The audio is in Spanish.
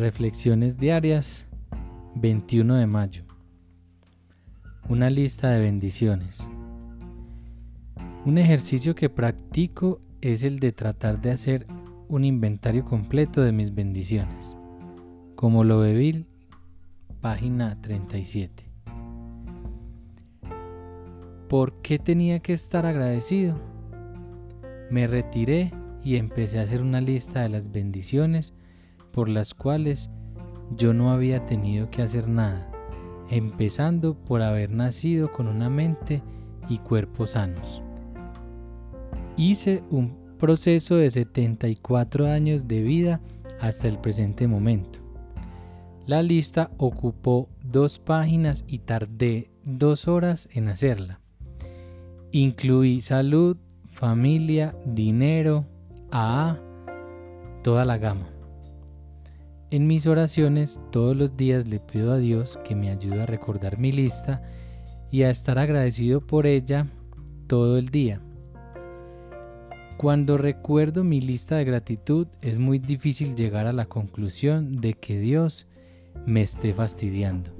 Reflexiones diarias 21 de mayo. Una lista de bendiciones. Un ejercicio que practico es el de tratar de hacer un inventario completo de mis bendiciones. Como lo bebí, página 37. ¿Por qué tenía que estar agradecido? Me retiré y empecé a hacer una lista de las bendiciones por las cuales yo no había tenido que hacer nada, empezando por haber nacido con una mente y cuerpo sanos. Hice un proceso de 74 años de vida hasta el presente momento. La lista ocupó dos páginas y tardé dos horas en hacerla. Incluí salud, familia, dinero, a toda la gama. En mis oraciones todos los días le pido a Dios que me ayude a recordar mi lista y a estar agradecido por ella todo el día. Cuando recuerdo mi lista de gratitud es muy difícil llegar a la conclusión de que Dios me esté fastidiando.